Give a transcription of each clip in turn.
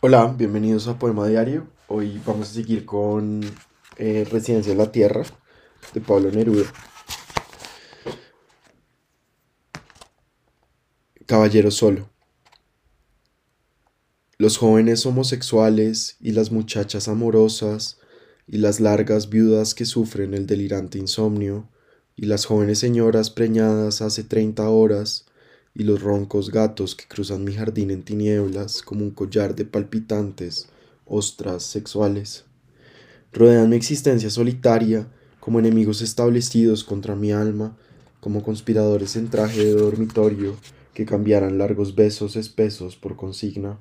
Hola, bienvenidos a Poema Diario. Hoy vamos a seguir con eh, Residencia de la Tierra de Pablo Neruda. Caballero solo. Los jóvenes homosexuales y las muchachas amorosas y las largas viudas que sufren el delirante insomnio y las jóvenes señoras preñadas hace treinta horas y los roncos gatos que cruzan mi jardín en tinieblas como un collar de palpitantes ostras sexuales. Rodean mi existencia solitaria como enemigos establecidos contra mi alma, como conspiradores en traje de dormitorio que cambiaran largos besos espesos por consigna.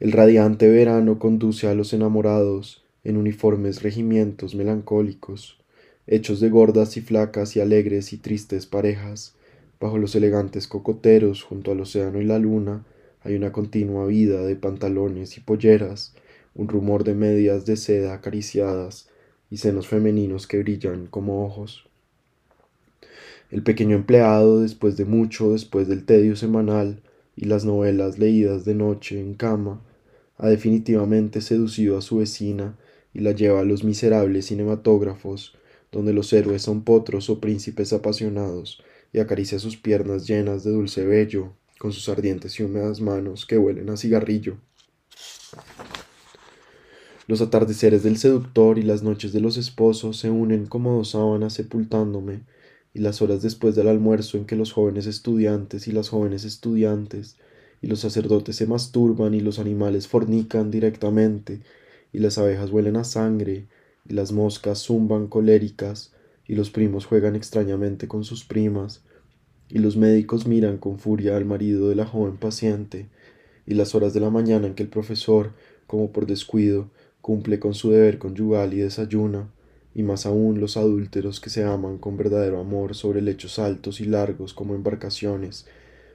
El radiante verano conduce a los enamorados en uniformes regimientos melancólicos, hechos de gordas y flacas y alegres y tristes parejas, Bajo los elegantes cocoteros, junto al océano y la luna, hay una continua vida de pantalones y polleras, un rumor de medias de seda acariciadas y senos femeninos que brillan como ojos. El pequeño empleado, después de mucho, después del tedio semanal y las novelas leídas de noche en cama, ha definitivamente seducido a su vecina y la lleva a los miserables cinematógrafos, donde los héroes son potros o príncipes apasionados, y acaricia sus piernas llenas de dulce vello con sus ardientes y húmedas manos que huelen a cigarrillo. Los atardeceres del seductor y las noches de los esposos se unen como dos sábanas sepultándome, y las horas después del almuerzo en que los jóvenes estudiantes y las jóvenes estudiantes y los sacerdotes se masturban y los animales fornican directamente, y las abejas huelen a sangre, y las moscas zumban coléricas, y los primos juegan extrañamente con sus primas, y los médicos miran con furia al marido de la joven paciente, y las horas de la mañana en que el profesor, como por descuido, cumple con su deber conyugal y desayuna, y más aún los adúlteros que se aman con verdadero amor sobre lechos altos y largos como embarcaciones,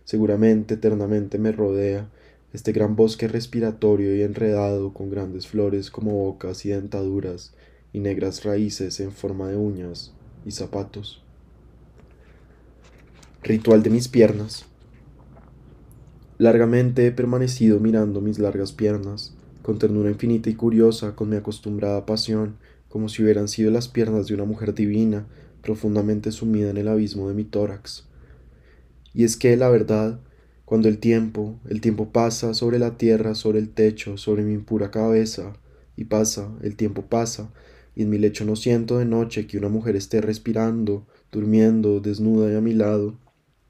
seguramente eternamente me rodea este gran bosque respiratorio y enredado con grandes flores como bocas y dentaduras y negras raíces en forma de uñas y zapatos. Ritual de mis piernas. Largamente he permanecido mirando mis largas piernas, con ternura infinita y curiosa, con mi acostumbrada pasión, como si hubieran sido las piernas de una mujer divina, profundamente sumida en el abismo de mi tórax. Y es que, la verdad, cuando el tiempo, el tiempo pasa sobre la tierra, sobre el techo, sobre mi impura cabeza, y pasa, el tiempo pasa, y en mi lecho no siento de noche que una mujer esté respirando, durmiendo, desnuda y a mi lado.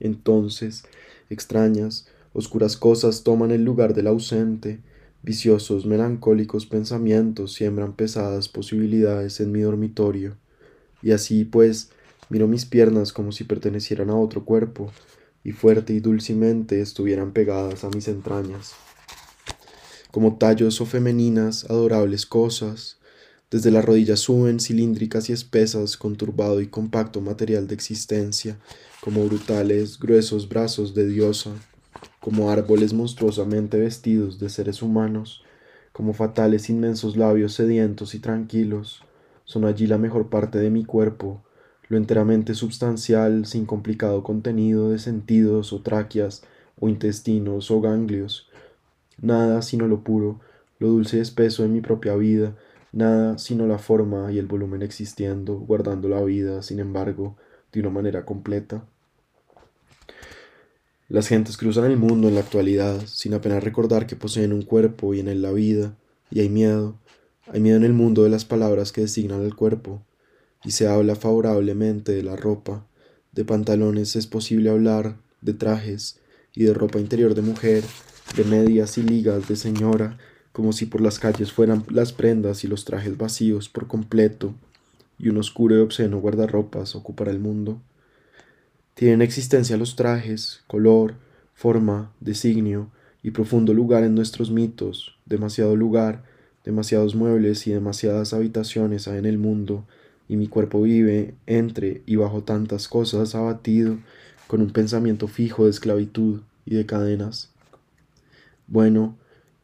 Entonces, extrañas, oscuras cosas toman el lugar del ausente, viciosos, melancólicos pensamientos siembran pesadas posibilidades en mi dormitorio. Y así, pues, miro mis piernas como si pertenecieran a otro cuerpo, y fuerte y dulcemente estuvieran pegadas a mis entrañas. Como tallos o femeninas, adorables cosas, desde las rodillas suben cilíndricas y espesas, con turbado y compacto material de existencia, como brutales, gruesos brazos de diosa, como árboles monstruosamente vestidos de seres humanos, como fatales inmensos labios sedientos y tranquilos. Son allí la mejor parte de mi cuerpo, lo enteramente substancial, sin complicado contenido de sentidos o tráqueas o intestinos o ganglios. Nada sino lo puro, lo dulce y espeso de mi propia vida, nada sino la forma y el volumen existiendo, guardando la vida, sin embargo, de una manera completa. Las gentes cruzan el mundo en la actualidad, sin apenas recordar que poseen un cuerpo y en él la vida, y hay miedo, hay miedo en el mundo de las palabras que designan el cuerpo, y se habla favorablemente de la ropa, de pantalones es posible hablar, de trajes, y de ropa interior de mujer, de medias y ligas de señora, como si por las calles fueran las prendas y los trajes vacíos por completo, y un oscuro y obsceno guardarropas ocupara el mundo. Tienen existencia los trajes, color, forma, designio y profundo lugar en nuestros mitos, demasiado lugar, demasiados muebles y demasiadas habitaciones hay en el mundo, y mi cuerpo vive entre y bajo tantas cosas abatido, con un pensamiento fijo de esclavitud y de cadenas. Bueno,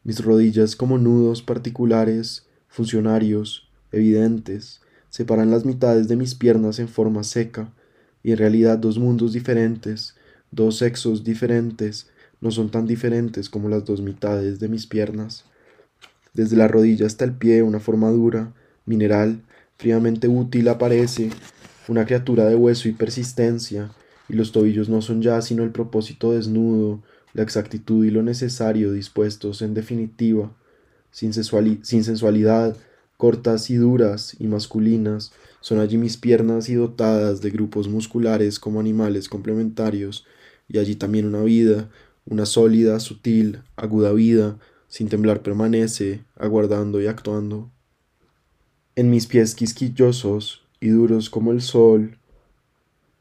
mis rodillas como nudos particulares, funcionarios, evidentes, separan las mitades de mis piernas en forma seca, y en realidad dos mundos diferentes, dos sexos diferentes, no son tan diferentes como las dos mitades de mis piernas. Desde la rodilla hasta el pie una forma dura, mineral, fríamente útil aparece, una criatura de hueso y persistencia, y los tobillos no son ya sino el propósito desnudo, la exactitud y lo necesario dispuestos en definitiva, sin, sensualidad, cortas y duras y masculinas, son allí mis piernas y dotadas de grupos musculares como animales complementarios, y allí también una vida, una sólida, sutil, aguda vida, sin temblar permanece, aguardando y actuando. En mis pies quisquillosos y duros como el sol,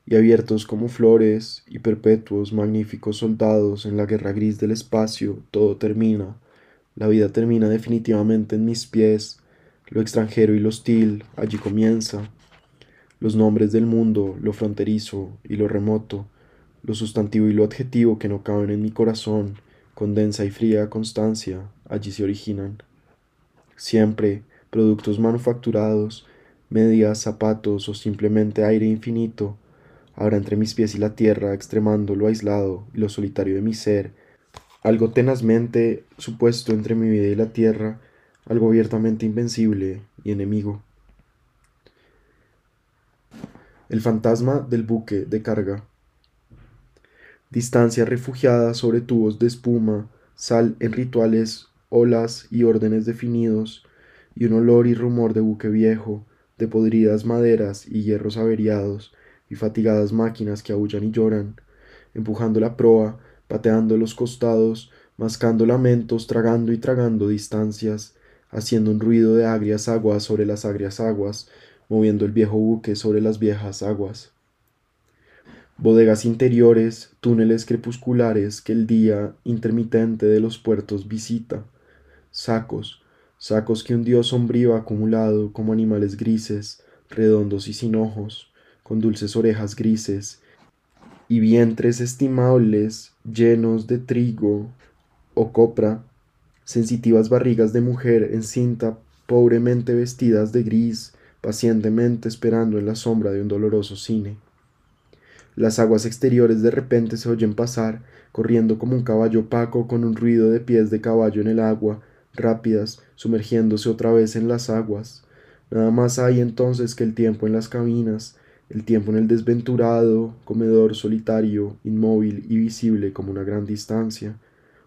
y abiertos como flores y perpetuos magníficos soldados en la guerra gris del espacio, todo termina. La vida termina definitivamente en mis pies, lo extranjero y lo hostil allí comienza. Los nombres del mundo, lo fronterizo y lo remoto, lo sustantivo y lo adjetivo que no caben en mi corazón, con densa y fría constancia, allí se originan. Siempre productos manufacturados, medias, zapatos o simplemente aire infinito, ahora entre mis pies y la tierra, extremando lo aislado y lo solitario de mi ser, algo tenazmente supuesto entre mi vida y la tierra, algo abiertamente invencible y enemigo. El fantasma del buque de carga. Distancia refugiada sobre tubos de espuma, sal en rituales, olas y órdenes definidos, y un olor y rumor de buque viejo, de podridas maderas y hierros averiados, y fatigadas máquinas que aullan y lloran, empujando la proa, pateando los costados, mascando lamentos, tragando y tragando distancias, haciendo un ruido de agrias aguas sobre las agrias aguas, moviendo el viejo buque sobre las viejas aguas. Bodegas interiores, túneles crepusculares que el día intermitente de los puertos visita, sacos, sacos que un dios sombrío ha acumulado como animales grises, redondos y sin ojos, con dulces orejas grises, y vientres estimables llenos de trigo o copra, sensitivas barrigas de mujer encinta pobremente vestidas de gris, pacientemente esperando en la sombra de un doloroso cine. Las aguas exteriores de repente se oyen pasar, corriendo como un caballo opaco con un ruido de pies de caballo en el agua, rápidas, sumergiéndose otra vez en las aguas. Nada más hay entonces que el tiempo en las cabinas, el tiempo en el desventurado, comedor solitario, inmóvil y visible como una gran distancia,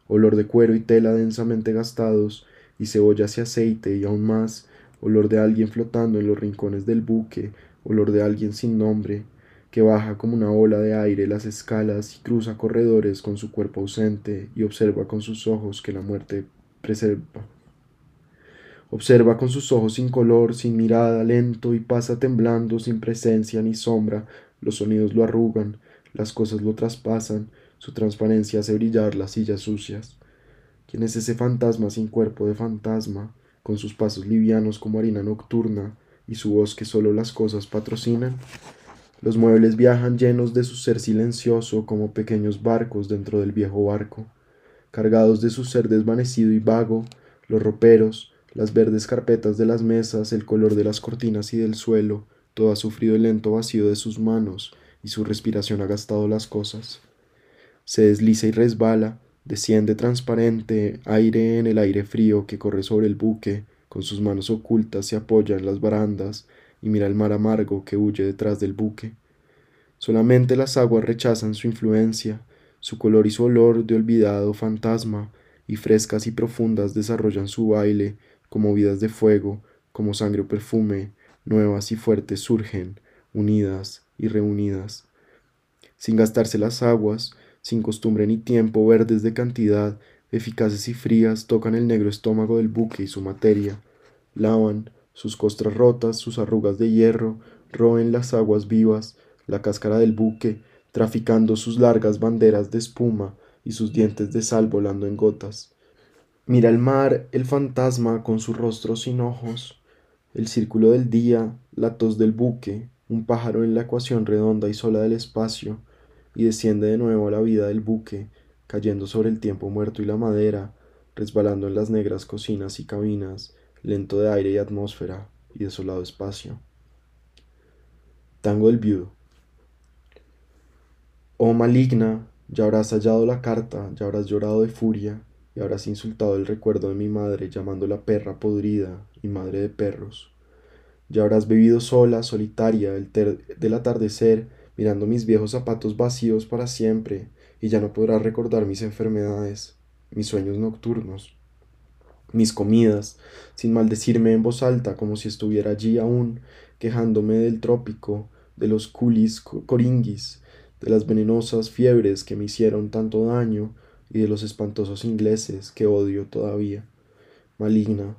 olor de cuero y tela densamente gastados, y cebollas y aceite, y aún más, olor de alguien flotando en los rincones del buque, olor de alguien sin nombre, que baja como una ola de aire las escalas y cruza corredores con su cuerpo ausente y observa con sus ojos que la muerte preserva. Observa con sus ojos sin color, sin mirada, lento y pasa temblando, sin presencia ni sombra. Los sonidos lo arrugan, las cosas lo traspasan, su transparencia hace brillar las sillas sucias. ¿Quién es ese fantasma sin cuerpo de fantasma, con sus pasos livianos como harina nocturna y su voz que solo las cosas patrocinan? Los muebles viajan llenos de su ser silencioso como pequeños barcos dentro del viejo barco, cargados de su ser desvanecido y vago, los roperos, las verdes carpetas de las mesas, el color de las cortinas y del suelo, todo ha sufrido el lento vacío de sus manos y su respiración ha gastado las cosas. Se desliza y resbala, desciende transparente, aire en el aire frío que corre sobre el buque, con sus manos ocultas se apoya en las barandas y mira el mar amargo que huye detrás del buque. Solamente las aguas rechazan su influencia, su color y su olor de olvidado fantasma, y frescas y profundas desarrollan su baile, como vidas de fuego, como sangre o perfume, nuevas y fuertes surgen, unidas y reunidas. Sin gastarse las aguas, sin costumbre ni tiempo, verdes de cantidad, eficaces y frías, tocan el negro estómago del buque y su materia, lavan sus costras rotas, sus arrugas de hierro, roen las aguas vivas, la cáscara del buque, traficando sus largas banderas de espuma y sus dientes de sal volando en gotas. Mira el mar, el fantasma con su rostro sin ojos, el círculo del día, la tos del buque, un pájaro en la ecuación redonda y sola del espacio, y desciende de nuevo la vida del buque, cayendo sobre el tiempo muerto y la madera, resbalando en las negras cocinas y cabinas, lento de aire y atmósfera y desolado espacio. Tango del viudo. Oh maligna, Ya habrás hallado la carta, ya habrás llorado de furia, y habrás insultado el recuerdo de mi madre llamándola perra podrida y madre de perros. Ya habrás bebido sola, solitaria, el del atardecer, mirando mis viejos zapatos vacíos para siempre, y ya no podrás recordar mis enfermedades, mis sueños nocturnos, mis comidas, sin maldecirme en voz alta como si estuviera allí aún, quejándome del trópico, de los culis coringuis, de las venenosas fiebres que me hicieron tanto daño y de los espantosos ingleses que odio todavía. Maligna.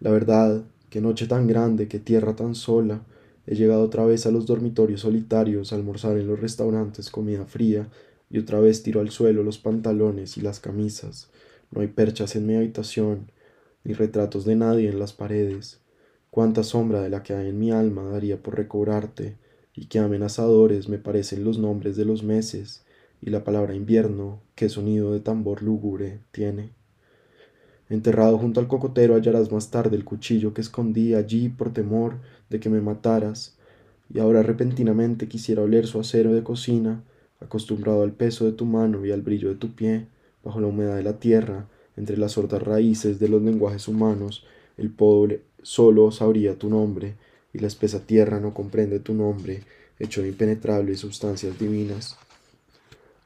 La verdad, qué noche tan grande, qué tierra tan sola. He llegado otra vez a los dormitorios solitarios, a almorzar en los restaurantes comida fría, y otra vez tiro al suelo los pantalones y las camisas. No hay perchas en mi habitación, ni retratos de nadie en las paredes. Cuánta sombra de la que hay en mi alma daría por recobrarte, y qué amenazadores me parecen los nombres de los meses, y la palabra invierno, qué sonido de tambor lúgubre tiene. Enterrado junto al cocotero hallarás más tarde el cuchillo que escondí allí por temor de que me mataras, y ahora repentinamente quisiera oler su acero de cocina, acostumbrado al peso de tu mano y al brillo de tu pie, bajo la humedad de la tierra, entre las sordas raíces de los lenguajes humanos, el pobre solo sabría tu nombre, y la espesa tierra no comprende tu nombre, hecho de impenetrables sustancias divinas.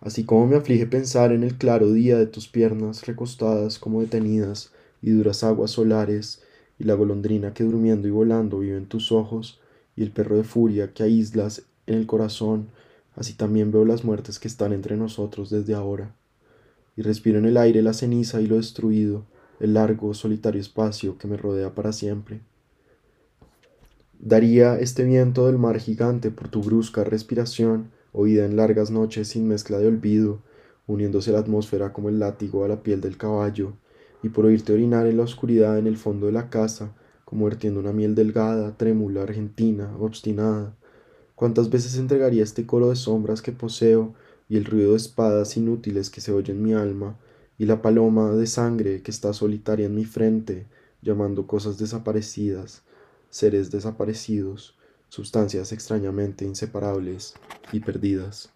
Así como me aflige pensar en el claro día de tus piernas recostadas como detenidas y duras aguas solares, y la golondrina que durmiendo y volando vive en tus ojos, y el perro de furia que aíslas en el corazón, así también veo las muertes que están entre nosotros desde ahora y respiro en el aire la ceniza y lo destruido, el largo, solitario espacio que me rodea para siempre. Daría este viento del mar gigante por tu brusca respiración, oída en largas noches sin mezcla de olvido, uniéndose la atmósfera como el látigo a la piel del caballo, y por oírte orinar en la oscuridad en el fondo de la casa, como vertiendo una miel delgada, trémula, argentina, obstinada. ¿Cuántas veces entregaría este coro de sombras que poseo y el ruido de espadas inútiles que se oye en mi alma, y la paloma de sangre que está solitaria en mi frente, llamando cosas desaparecidas, seres desaparecidos, sustancias extrañamente inseparables y perdidas.